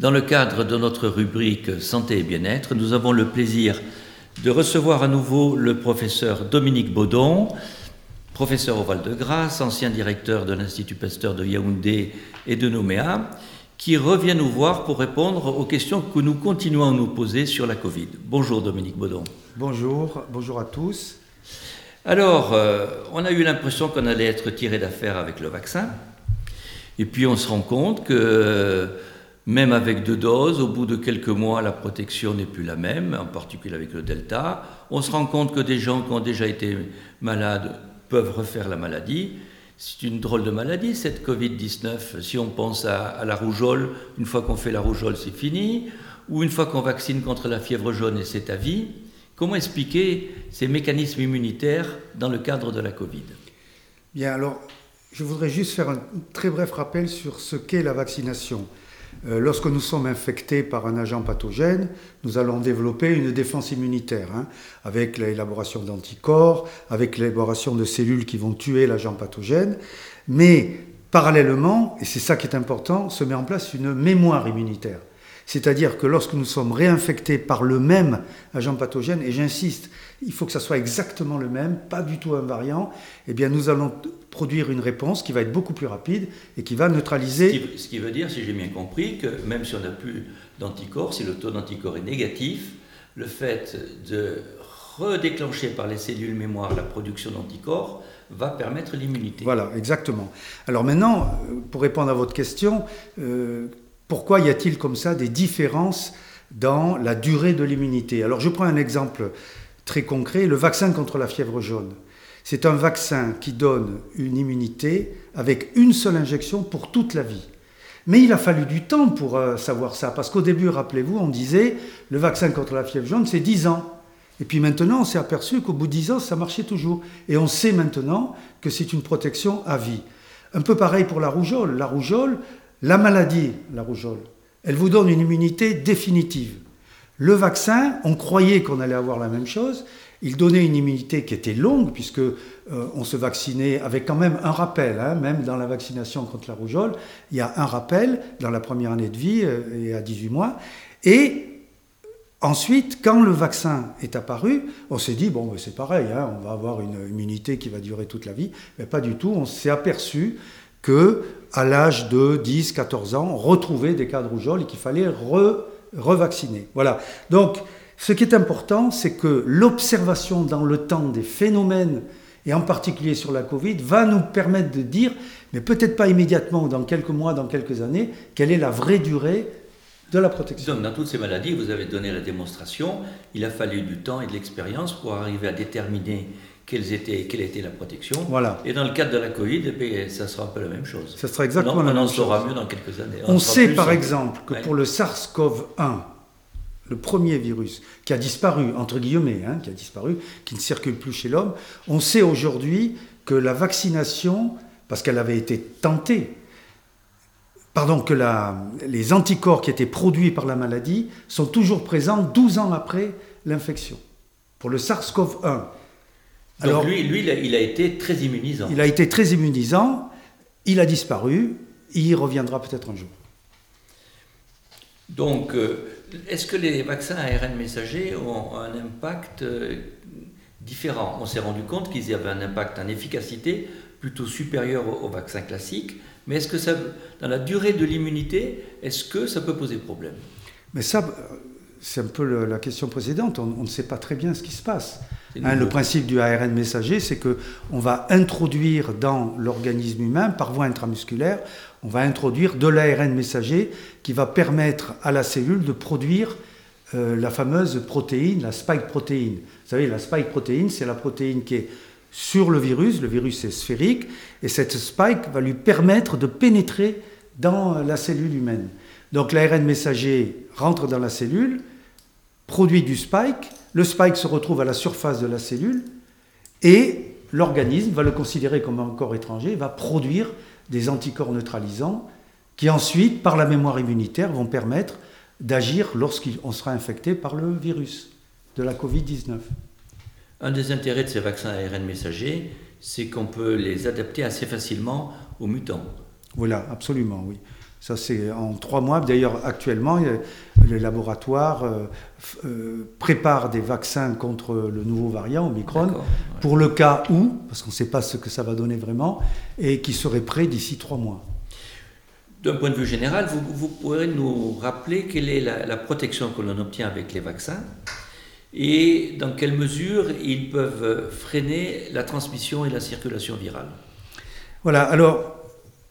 Dans le cadre de notre rubrique Santé et bien-être, nous avons le plaisir de recevoir à nouveau le professeur Dominique Baudon, professeur au Val-de-Grâce, ancien directeur de l'Institut Pasteur de Yaoundé et de Nouméa, qui revient nous voir pour répondre aux questions que nous continuons à nous poser sur la Covid. Bonjour Dominique Baudon. Bonjour, bonjour à tous. Alors, euh, on a eu l'impression qu'on allait être tiré d'affaire avec le vaccin, et puis on se rend compte que même avec deux doses, au bout de quelques mois, la protection n'est plus la même, en particulier avec le Delta. On se rend compte que des gens qui ont déjà été malades peuvent refaire la maladie. C'est une drôle de maladie, cette Covid-19. Si on pense à, la rougeole, une fois qu'on fait la rougeole, c'est fini. Ou une fois qu'on vaccine contre la fièvre jaune, et c'est à vie. Comment expliquer ces mécanismes immunitaires dans le cadre de la Covid? Bien, alors, je voudrais juste faire un très bref rappel sur ce qu'est la vaccination. Euh, lorsque nous sommes infectés par un agent pathogène, nous allons développer une défense immunitaire, hein, avec l'élaboration d'anticorps, avec l'élaboration de cellules qui vont tuer l'agent pathogène. Mais parallèlement, et c'est ça qui est important, se met en place une mémoire immunitaire. C'est-à-dire que lorsque nous sommes réinfectés par le même agent pathogène, et j'insiste, il faut que ça soit exactement le même, pas du tout un variant, eh bien nous allons produire une réponse qui va être beaucoup plus rapide et qui va neutraliser. Ce qui, veut dire, si j'ai bien compris, que même si on n'a plus d'anticorps, si le taux d'anticorps est négatif, le fait de redéclencher par les cellules mémoire la production d'anticorps va permettre l'immunité. Voilà, exactement. Alors maintenant, pour répondre à votre question, euh, pourquoi y a-t-il comme ça des différences dans la durée de l'immunité? Alors je prends un exemple très concret, le vaccin contre la fièvre jaune. C'est un vaccin qui donne une immunité avec une seule injection pour toute la vie. Mais il a fallu du temps pour euh, savoir ça, parce qu'au début, rappelez-vous, on disait le vaccin contre la fièvre jaune, c'est 10 ans. Et puis maintenant, on s'est aperçu qu'au bout de 10 ans, ça marchait toujours. Et on sait maintenant que c'est une protection à vie. Un peu pareil pour la rougeole. La rougeole, la maladie, la rougeole, elle vous donne une immunité définitive. Le vaccin, on croyait qu'on allait avoir la même chose. Il donnait une immunité qui était longue, puisque euh, on se vaccinait avec quand même un rappel, hein, même dans la vaccination contre la rougeole, il y a un rappel dans la première année de vie euh, et à 18 mois. Et ensuite, quand le vaccin est apparu, on s'est dit, bon, c'est pareil, hein, on va avoir une immunité qui va durer toute la vie. Mais pas du tout, on s'est aperçu que à l'âge de 10, 14 ans, on retrouvait des cas de rougeole et qu'il fallait revacciner. Voilà. Donc, ce qui est important, c'est que l'observation dans le temps des phénomènes, et en particulier sur la Covid, va nous permettre de dire, mais peut-être pas immédiatement dans quelques mois, dans quelques années, quelle est la vraie durée de la protection. Dans toutes ces maladies, vous avez donné la démonstration, il a fallu du temps et de l'expérience pour arriver à déterminer quelle était la protection. Voilà. Et dans le cadre de la Covid, eh ça sera un peu la même chose. Ça sera exactement la même chose. On en saura mieux dans quelques années. On, sait par exemple que pour le SARS-CoV-1, le premier virus qui a disparu, entre guillemets, hein, qui a disparu, qui ne circule plus chez l'homme, on sait aujourd'hui que la vaccination, parce qu'elle avait été tentée, pardon, que la, les anticorps qui étaient produits par la maladie sont toujours présents 12 ans après l'infection. Pour le SARS-CoV-1, alors, lui, lui il, a, été très immunisant. Il a été très immunisant, il a disparu, il reviendra peut-être un jour. Donc, euh, est-ce que les vaccins ARN messagers ont un impact euh, différent? On s'est rendu compte qu'ils avaient un impact en efficacité plutôt supérieur aux, vaccins classiques, mais est-ce que ça, dans la durée de l'immunité, est-ce que ça peut poser problème? Mais ça, c'est un peu la question précédente, on, ne sait pas très bien ce qui se passe. Hein, le principe du ARN messager, c'est qu'on va introduire dans l'organisme humain, par voie intramusculaire, on va introduire de l'ARN messager qui va permettre à la cellule de produire euh, la fameuse protéine, la spike protéine. Vous savez, la spike protéine, c'est la protéine qui est sur le virus, le virus est sphérique, et cette spike va lui permettre de pénétrer dans la cellule humaine. Donc l'ARN messager rentre dans la cellule, produit du spike, le spike se retrouve à la surface de la cellule et l'organisme va le considérer comme un corps étranger, va produire des anticorps neutralisants qui ensuite, par la mémoire immunitaire, vont permettre d'agir lorsqu'on sera infecté par le virus de la Covid-19. Un des intérêts de ces vaccins ARN messagers, c'est qu'on peut les adapter assez facilement aux mutants. Voilà, absolument, oui. Ça, c'est en trois mois. D'ailleurs, actuellement, les laboratoires euh, euh, préparent des vaccins contre le nouveau variant Omicron pour le cas où, parce qu'on ne sait pas ce que ça va donner vraiment, et qui serait prêt d'ici trois mois. D'un point de vue général, vous, vous pourrez nous rappeler quelle est la, protection que l'on obtient avec les vaccins et dans quelle mesure ils peuvent freiner la transmission et la circulation virale Voilà, alors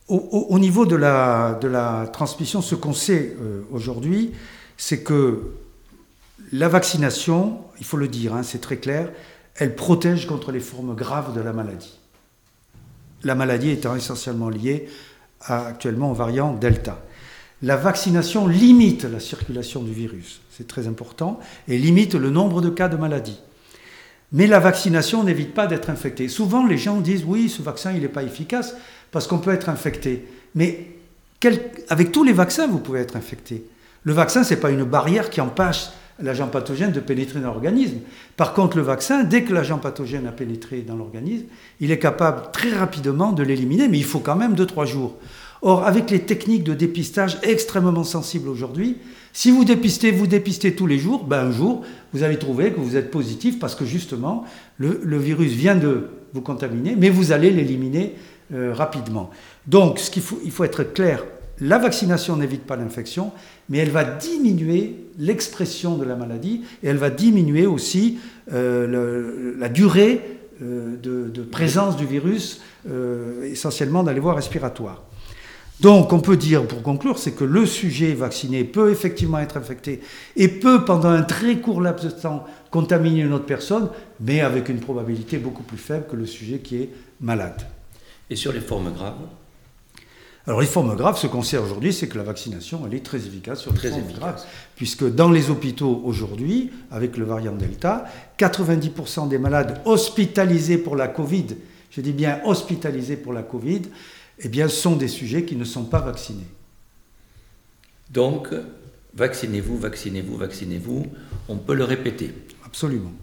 au, niveau de la, transmission, ce qu'on sait euh, aujourd'hui, c'est que la vaccination, il faut le dire, hein, c'est très clair, elle protège contre les formes graves de la maladie. La maladie étant essentiellement liée actuellement au variant Delta. La vaccination limite la circulation du virus, c'est très important, et limite le nombre de cas de maladie. Mais la vaccination n'évite pas d'être infecté. Souvent, les gens disent oui, ce vaccin, il n'est pas efficace parce qu'on peut être infecté. Mais avec tous les vaccins, vous pouvez être infecté. Le vaccin, ce n'est pas une barrière qui empêche l'agent pathogène de pénétrer dans l'organisme. Par contre, le vaccin, dès que l'agent pathogène a pénétré dans l'organisme, il est capable très rapidement de l'éliminer, mais il faut quand même 2-3 jours. Or, avec les techniques de dépistage extrêmement sensibles aujourd'hui, si vous dépistez, vous dépistez tous les jours, ben un jour, vous allez trouver que vous êtes positif parce que justement, le, virus vient de vous contaminer, mais vous allez l'éliminer euh, rapidement. Donc, il faut être clair, la vaccination n'évite pas l'infection, mais elle va diminuer l'expression de la maladie et elle va diminuer aussi euh, la durée euh, de, présence du virus, essentiellement dans les voies respiratoires. Donc on peut dire, pour conclure, c'est que le sujet vacciné peut effectivement être infecté et peut, pendant un très court laps de temps, contaminer une autre personne, mais avec une probabilité beaucoup plus faible que le sujet qui est malade. Et sur les formes graves alors les formes graves, ce qu'on sait aujourd'hui, c'est que la vaccination, elle est très efficace sur les formes graves, puisque dans les hôpitaux aujourd'hui, avec le variant Delta, 90% des malades hospitalisés pour la Covid, je dis bien hospitalisés pour la Covid, eh bien, sont des sujets qui ne sont pas vaccinés. Donc, vaccinez-vous, vaccinez-vous, vaccinez-vous, on peut le répéter. Absolument.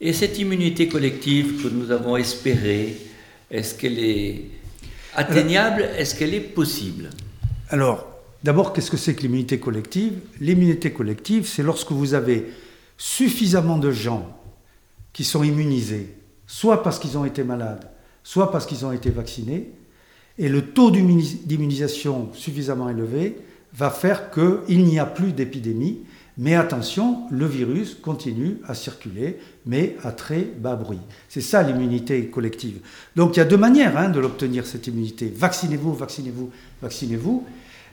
Et cette immunité collective que nous avons espérée, est-ce qu'elle est atteignable? Est-ce qu'elle est possible? Alors, d'abord, qu'est-ce que c'est que l'immunité collective? L'immunité collective, c'est lorsque vous avez suffisamment de gens qui sont immunisés, soit parce qu'ils ont été malades, soit parce qu'ils ont été vaccinés, et le taux d'immunisation suffisamment élevé va faire qu'il n'y a plus d'épidémie, mais attention, le virus continue à circuler, mais à très bas bruit. C'est ça l'immunité collective. Donc il y a deux manières hein, de l'obtenir, cette immunité. Vaccinez-vous, vaccinez-vous, vaccinez-vous.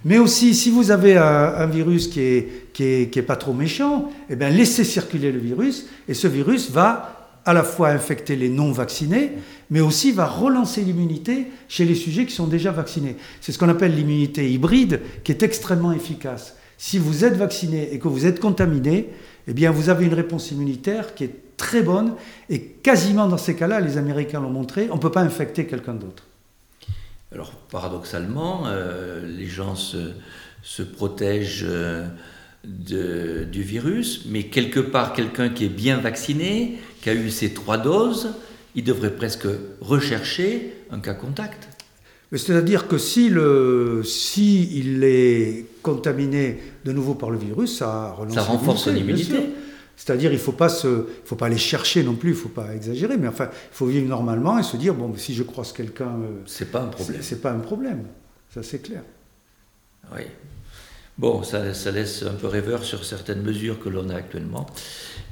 Mais aussi, si vous avez un, virus qui n'est qui est, pas trop méchant, eh bien, laissez circuler le virus, et ce virus va à la fois infecter les non vaccinés, mais aussi va relancer l'immunité chez les sujets qui sont déjà vaccinés. C'est ce qu'on appelle l'immunité hybride, qui est extrêmement efficace si vous êtes vacciné et que vous êtes contaminé, eh bien vous avez une réponse immunitaire qui est très bonne et quasiment dans ces cas-là, les Américains l'ont montré, on ne peut pas infecter quelqu'un d'autre. Alors paradoxalement, euh, les gens se, protègent euh, du virus, mais quelque part, quelqu'un qui est bien vacciné, qui a eu ses trois doses, il devrait presque rechercher un cas contact. C'est-à-dire que si, le, si il est contaminé de nouveau par le virus, ça relance Ça renforce l'immunité. C'est-à-dire il ne faut, pas faut pas aller chercher non plus, il ne faut pas exagérer, mais enfin, il faut vivre normalement et se dire, bon, si je croise quelqu'un... Euh, c'est pas un problème. C'est pas un problème, ça c'est clair. Oui. Bon, ça, ça laisse un peu rêveur sur certaines mesures que l'on a actuellement.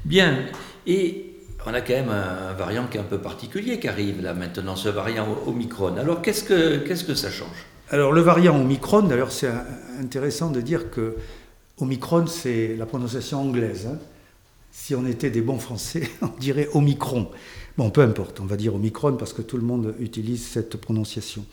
Bien, et on a quand même un, variant qui est un peu particulier qui arrive là maintenant, ce variant Omicron. Alors qu'est-ce que, qu'est-ce que ça change? Alors le variant Omicron, d'ailleurs c'est intéressant de dire que Omicron c'est la prononciation anglaise. Hein. Si on était des bons français, on dirait Omicron. Bon, peu importe, on va dire Omicron parce que tout le monde utilise cette prononciation.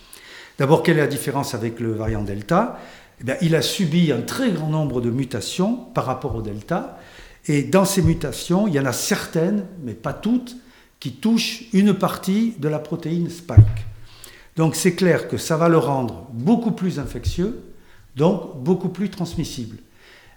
D'abord, quelle est la différence avec le variant Delta? Eh Il a subi un très grand nombre de mutations par rapport au Delta. Et dans ces mutations, il y en a certaines, mais pas toutes, qui touchent une partie de la protéine spike. Donc c'est clair que ça va le rendre beaucoup plus infectieux, donc beaucoup plus transmissible.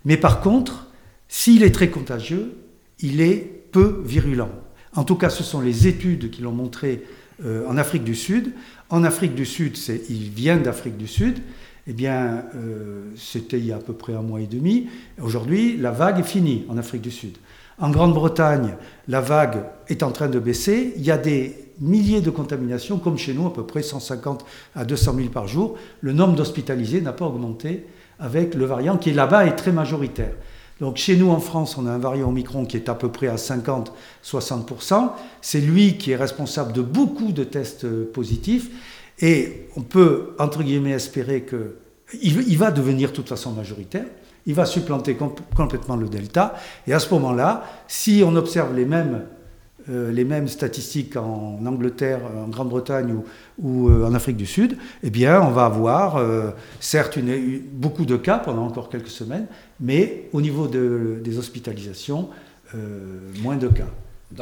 Mais par contre, s'il est très contagieux, il est peu virulent. En tout cas, ce sont les études qui l'ont montré euh, en Afrique du Sud. En Afrique du Sud, il vient d'Afrique du Sud, eh bien, euh, c'était il y a à peu près un mois et demi. Aujourd'hui, la vague est finie en Afrique du Sud. En Grande-Bretagne, la vague est en train de baisser. Il y a des milliers de contaminations, comme chez nous, à peu près 150 à 200 000 par jour. Le nombre d'hospitalisés n'a pas augmenté avec le variant qui là-bas est très majoritaire. Donc chez nous en France, on a un variant Omicron qui est à peu près à 50-60%. C'est lui qui est responsable de beaucoup de tests positifs. Et on peut, entre guillemets, espérer qu'il il va devenir de toute façon majoritaire. Il va supplanter complètement le delta. Et à ce moment-là, si on observe les mêmes, euh, les mêmes statistiques en Angleterre, en Grande-Bretagne ou, euh, en Afrique du Sud, eh bien, on va avoir, euh, certes, beaucoup de cas pendant encore quelques semaines, mais au niveau des hospitalisations, moins de cas.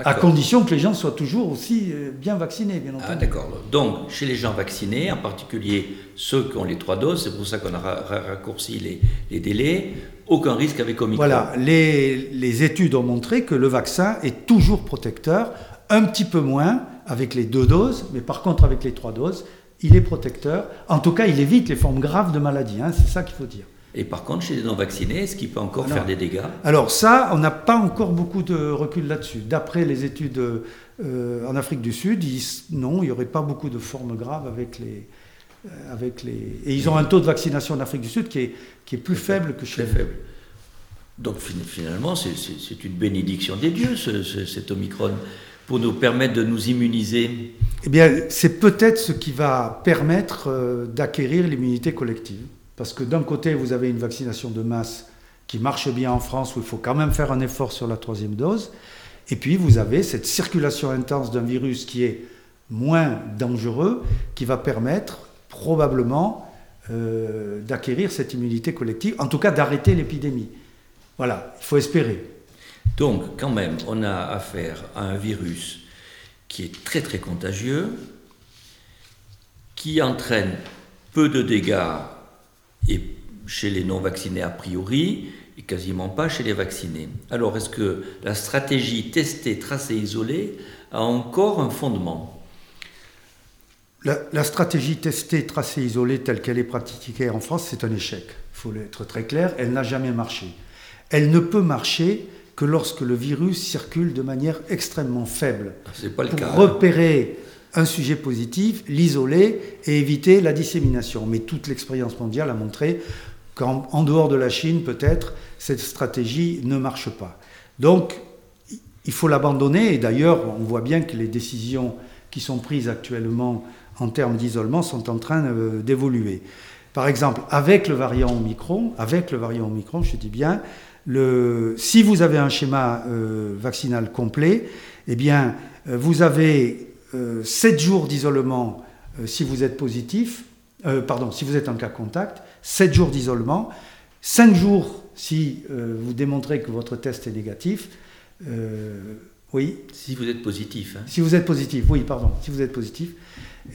À condition que les gens soient toujours aussi euh, bien vaccinés, bien entendu. Ah, d'accord. Donc, chez les gens vaccinés, en particulier ceux qui ont les trois doses, c'est pour ça qu'on a raccourci les, les, délais, aucun risque avec Omicron. Voilà, les, les, études ont montré que le vaccin est toujours protecteur, un petit peu moins avec les deux doses, mais par contre avec les trois doses, il est protecteur. En tout cas, il évite les formes graves de maladie, hein, c'est ça qu'il faut dire. Et par contre, chez les non-vaccinés, est-ce qu'il peut encore faire des dégâts? Alors ça, on n'a pas encore beaucoup de recul là-dessus. D'après les études euh, en Afrique du Sud, non, il n'y aurait pas beaucoup de formes graves avec les, euh, avec les... Et ils ont un taux de vaccination en Afrique du Sud qui est, qui est plus faible que chez nous. faible. Donc finalement, c'est une bénédiction des dieux, cet Omicron, pour nous permettre de nous immuniser. Eh bien, c'est peut-être ce qui va permettre euh, d'acquérir l'immunité collective. Parce que d'un côté, vous avez une vaccination de masse qui marche bien en France, où il faut quand même faire un effort sur la troisième dose. Et puis, vous avez cette circulation intense d'un virus qui est moins dangereux, qui va permettre probablement euh, d'acquérir cette immunité collective, en tout cas d'arrêter l'épidémie. Voilà, il faut espérer. Donc, quand même, on a affaire à un virus qui est très très contagieux, qui entraîne peu de dégâts et chez les non-vaccinés a priori, et quasiment pas chez les vaccinés. Alors, est-ce que la stratégie tester, tracer, isoler a encore un fondement? La, stratégie tester, tracer, isoler telle qu'elle est pratiquée en France, c'est un échec. Il faut être très clair, elle n'a jamais marché. Elle ne peut marcher que lorsque le virus circule de manière extrêmement faible. C'est pas le pour cas. repérer un sujet positif, l'isoler et éviter la dissémination. Mais toute l'expérience mondiale a montré qu'en dehors de la Chine, peut-être, cette stratégie ne marche pas. Donc, il faut l'abandonner. Et d'ailleurs, on voit bien que les décisions qui sont prises actuellement en termes d'isolement sont en train euh, d'évoluer. Par exemple, avec le variant Omicron, avec le variant Omicron, je dis bien, si vous avez un schéma euh, vaccinal complet, eh bien, euh, vous avez 7 euh, jours d'isolement euh, si vous êtes positif, euh, pardon, si vous êtes en cas contact, 7 jours d'isolement, 5 jours si vous démontrez que votre test est négatif. oui. Si vous êtes positif. Hein. Si vous êtes positif, oui, pardon, si vous êtes positif.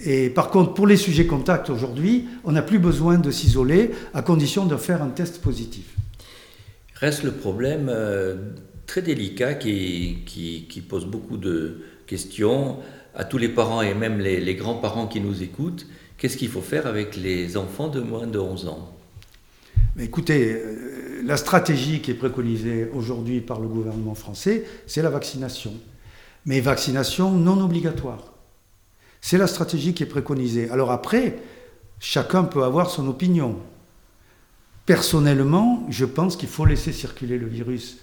Et par contre, pour les sujets contacts aujourd'hui, on n'a plus besoin de s'isoler à condition de faire un test positif. Reste le problème très délicat qui, qui, qui, pose beaucoup de questions à tous les parents et même les, grands-parents qui nous écoutent, qu'est-ce qu'il faut faire avec les enfants de moins de 11 ans? Écoutez, euh, la stratégie qui est préconisée aujourd'hui par le gouvernement français, c'est la vaccination. Mais vaccination non obligatoire. C'est la stratégie qui est préconisée. Alors après, chacun peut avoir son opinion. Personnellement, je pense qu'il faut laisser circuler le virus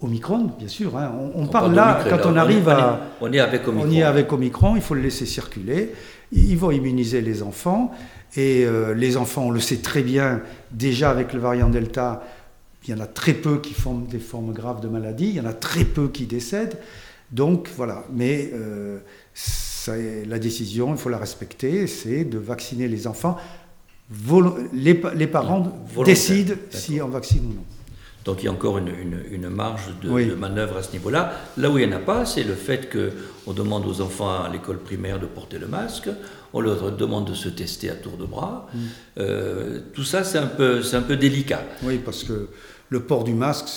Omicron, bien sûr. Hein. On, parle là, quand on arrive à. On est avec Omicron. On y est avec Omicron, il faut le laisser circuler. Ils vont immuniser les enfants. Et euh, les enfants, on le sait très bien, déjà avec le variant Delta, il y en a très peu qui font des formes graves de maladie, il y en a très peu qui décèdent. Donc voilà, mais euh, la décision, il faut la respecter, c'est de vacciner les enfants. les, parents décident si on vaccine ou non. Donc il y a encore une, marge de, manœuvre à ce niveau-là. Là où il n'y en a pas, c'est le fait qu'on demande aux enfants à l'école primaire de porter le masque, on leur demande de se tester à tour de bras. Mm. Euh, tout ça, c'est un, peu, un peu délicat. Oui, parce que le port du masque,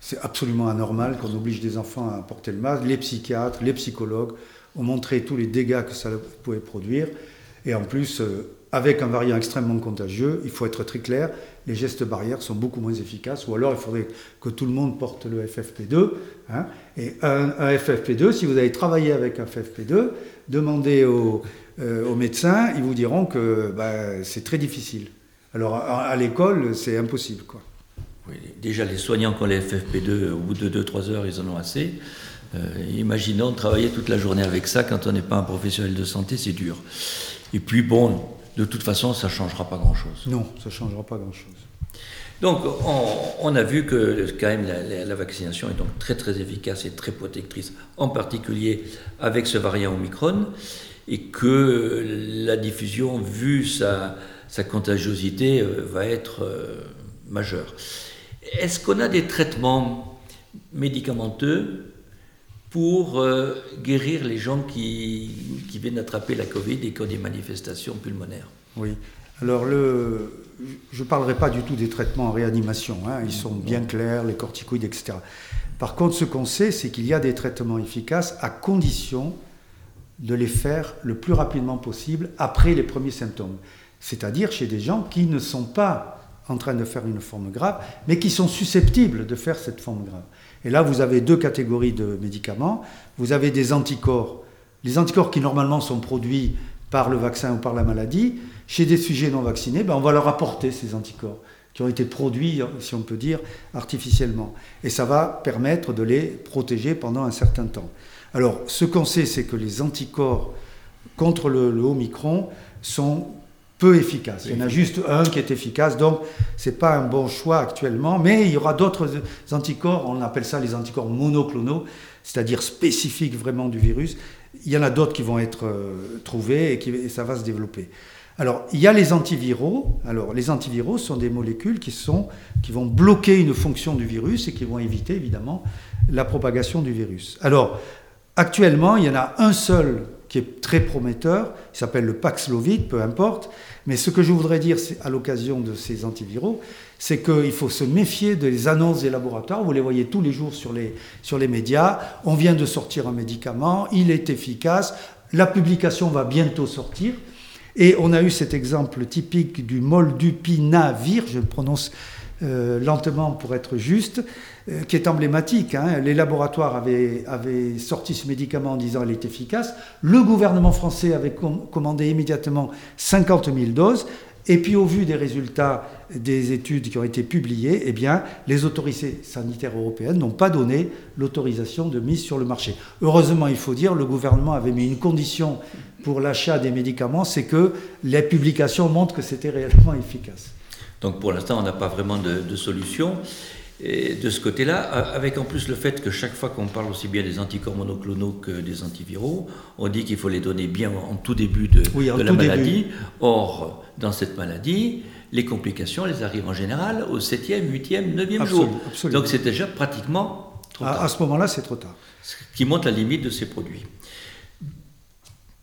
c'est absolument anormal qu'on oblige des enfants à porter le masque. Les psychiatres, les psychologues ont montré tous les dégâts que ça pouvait produire. Et en plus, euh, avec un variant extrêmement contagieux, il faut être très clair, les gestes barrières sont beaucoup moins efficaces, ou alors il faudrait que tout le monde porte le FFP2. Hein. et un, FFP2, si vous avez travaillé avec un FFP2, demandez aux, euh, médecins, ils vous diront que bah, c'est très difficile. Alors à, l'école, c'est impossible. Quoi. déjà, les soignants qui ont les FFP2, au bout de 2-3 heures, ils en ont assez. Euh, imaginons travailler toute la journée avec ça quand on n'est pas un professionnel de santé, c'est dur. Et puis bon, de toute façon, ça ne changera pas grand-chose. Non, ça ne changera pas grand-chose. Donc, on, a vu que quand même la, vaccination est donc très très efficace et très protectrice, en particulier avec ce variant Omicron, et que la diffusion, vu sa, contagiosité, euh, va être euh, majeure. Est-ce qu'on a des traitements médicamenteux pour euh, guérir les gens qui, qui, viennent attraper la Covid et qui ont des manifestations pulmonaires. Oui. Alors, le, je ne parlerai pas du tout des traitements en réanimation. Hein. Ils sont bien clairs, les corticoïdes, etc. Par contre, ce qu'on sait, c'est qu'il y a des traitements efficaces à condition de les faire le plus rapidement possible après les premiers symptômes. C'est-à-dire chez des gens qui ne sont pas en train de faire une forme grave, mais qui sont susceptibles de faire cette forme grave. Et là, vous avez deux catégories de médicaments. Vous avez des anticorps. Les anticorps qui normalement sont produits par le vaccin ou par la maladie. Chez des sujets non vaccinés, ben, on va leur apporter ces anticorps qui ont été produits, si on peut dire, artificiellement. Et ça va permettre de les protéger pendant un certain temps. Alors, ce qu'on sait, c'est que les anticorps contre le, le Omicron sont peu efficace. Il y en a juste un qui est efficace, donc ce n'est pas un bon choix actuellement, mais il y aura d'autres anticorps, on appelle ça les anticorps monoclonaux, c'est-à-dire spécifiques vraiment du virus. Il y en a d'autres qui vont être euh, trouvés et, qui, ça va se développer. Alors, il y a les antiviraux. Alors, les antiviraux sont des molécules qui, sont, qui vont bloquer une fonction du virus et qui vont éviter, évidemment, la propagation du virus. Alors, actuellement, il y en a un seul qui est très prometteur, il s'appelle le Paxlovid, peu importe. Mais ce que je voudrais dire à l'occasion de ces antiviraux, c'est qu'il faut se méfier des annonces des laboratoires. Vous les voyez tous les jours sur les, sur les médias. On vient de sortir un médicament, il est efficace, la publication va bientôt sortir. Et on a eu cet exemple typique du moldupinavir, je le prononce euh, lentement pour être juste, euh, qui est emblématique. Hein. Les laboratoires avaient, sorti ce médicament en disant qu'il est efficace. Le gouvernement français avait commandé immédiatement 50 000 doses. Et puis au vu des résultats des études qui ont été publiées, eh bien, les autorités sanitaires européennes n'ont pas donné l'autorisation de mise sur le marché. Heureusement, il faut dire, le gouvernement avait mis une condition pour l'achat des médicaments, c'est que les publications montrent que c'était réellement efficace. Donc pour l'instant, on n'a pas vraiment de, solution. Et de ce côté-là, avec en plus le fait que chaque fois qu'on parle aussi bien des anticorps monoclonaux que des antiviraux, on dit qu'il faut les donner bien en tout début de, la maladie. Or, dans cette maladie, les complications, elles arrivent en général au 7e, 8e, 9e jour. Donc c'est déjà pratiquement trop tard. À, ce moment-là, c'est trop tard. Ce qui montre la limite de ces produits.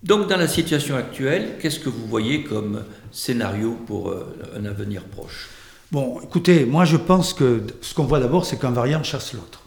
Donc dans la situation actuelle, qu'est-ce que vous voyez comme scénario pour euh, un avenir proche? Bon, écoutez, moi je pense que ce qu'on voit d'abord, c'est qu'un variant chasse l'autre.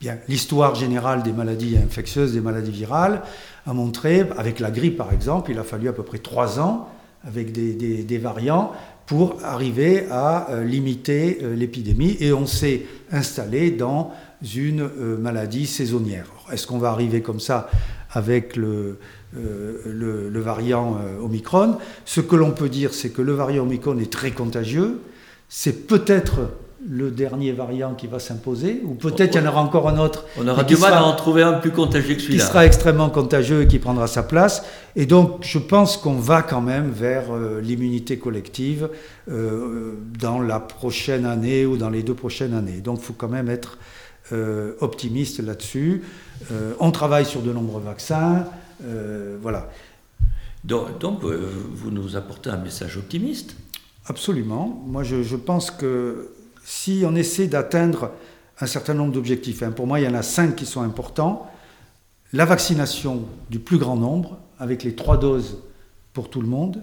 Bien, l'histoire générale des maladies infectieuses, des maladies virales, a montré, avec la grippe par exemple, il a fallu à peu près trois ans avec des, variants pour arriver à euh, limiter euh, l'épidémie et on s'est installé dans une maladie saisonnière. Est-ce qu'on va arriver comme ça avec le, euh, le, variant euh, Omicron? Ce que l'on peut dire, c'est que le variant Omicron est très contagieux. C'est peut-être le dernier variant qui va s'imposer, ou peut-être il y en aura encore un autre. On aura du mal à en trouver un plus contagieux que celui-là. Qui sera extrêmement contagieux et qui prendra sa place. Et donc, je pense qu'on va quand même vers euh, l'immunité collective dans la prochaine année ou dans les deux prochaines années. Donc, il faut quand même être optimiste là-dessus. on travaille sur de nombreux vaccins. Euh, voilà. Donc, euh, vous nous apportez un message optimiste Absolument. Moi, je, pense que si on essaie d'atteindre un certain nombre d'objectifs, hein, pour moi, il y en a cinq qui sont importants. La vaccination du plus grand nombre, avec les trois doses pour tout le monde.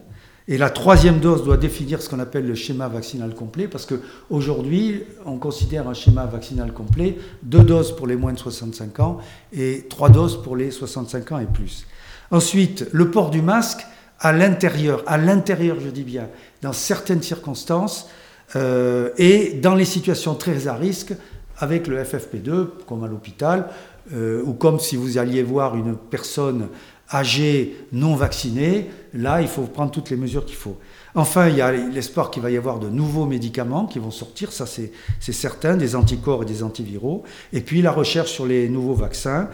Et la troisième dose doit définir ce qu'on appelle le schéma vaccinal complet, parce qu'aujourd'hui, on considère un schéma vaccinal complet deux doses pour les moins de 65 ans et trois doses pour les 65 ans et plus. Ensuite, le port du masque à l'intérieur, à l'intérieur, je dis bien, dans certaines circonstances, euh, et dans les situations très à risque, avec le FFP2, comme à l'hôpital, euh, ou comme si vous alliez voir une personne âgée non vaccinée, là, il faut prendre toutes les mesures qu'il faut. Enfin, il y a l'espoir qu'il va y avoir de nouveaux médicaments qui vont sortir, ça c'est certain, des anticorps et des antiviraux, et puis la recherche sur les nouveaux vaccins.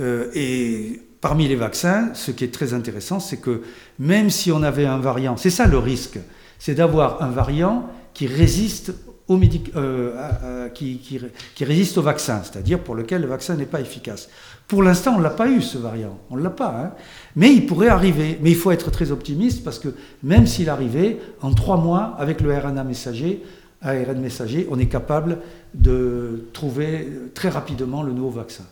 Euh, et parmi les vaccins, ce qui est très intéressant, c'est que même si on avait un variant, c'est ça le risque, c'est d'avoir un variant qui résiste au euh, qui, qui, résiste au vaccin, c'est-à-dire pour lequel le vaccin n'est pas efficace. Pour l'instant, on ne l'a pas eu, ce variant. On ne l'a pas. Hein. Mais il pourrait arriver. Mais il faut être très optimiste parce que même s'il arrivait, en trois mois, avec le RNA messager, ARN messager, on est capable de trouver très rapidement le nouveau vaccin.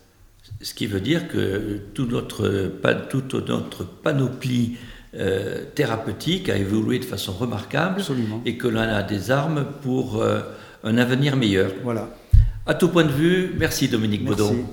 Ce qui veut dire que toute notre panoplie euh, thérapeutique a évolué de façon remarquable et que l'on a des armes pour euh, un avenir meilleur. Voilà. À tout point de vue, merci Dominique merci. Baudon.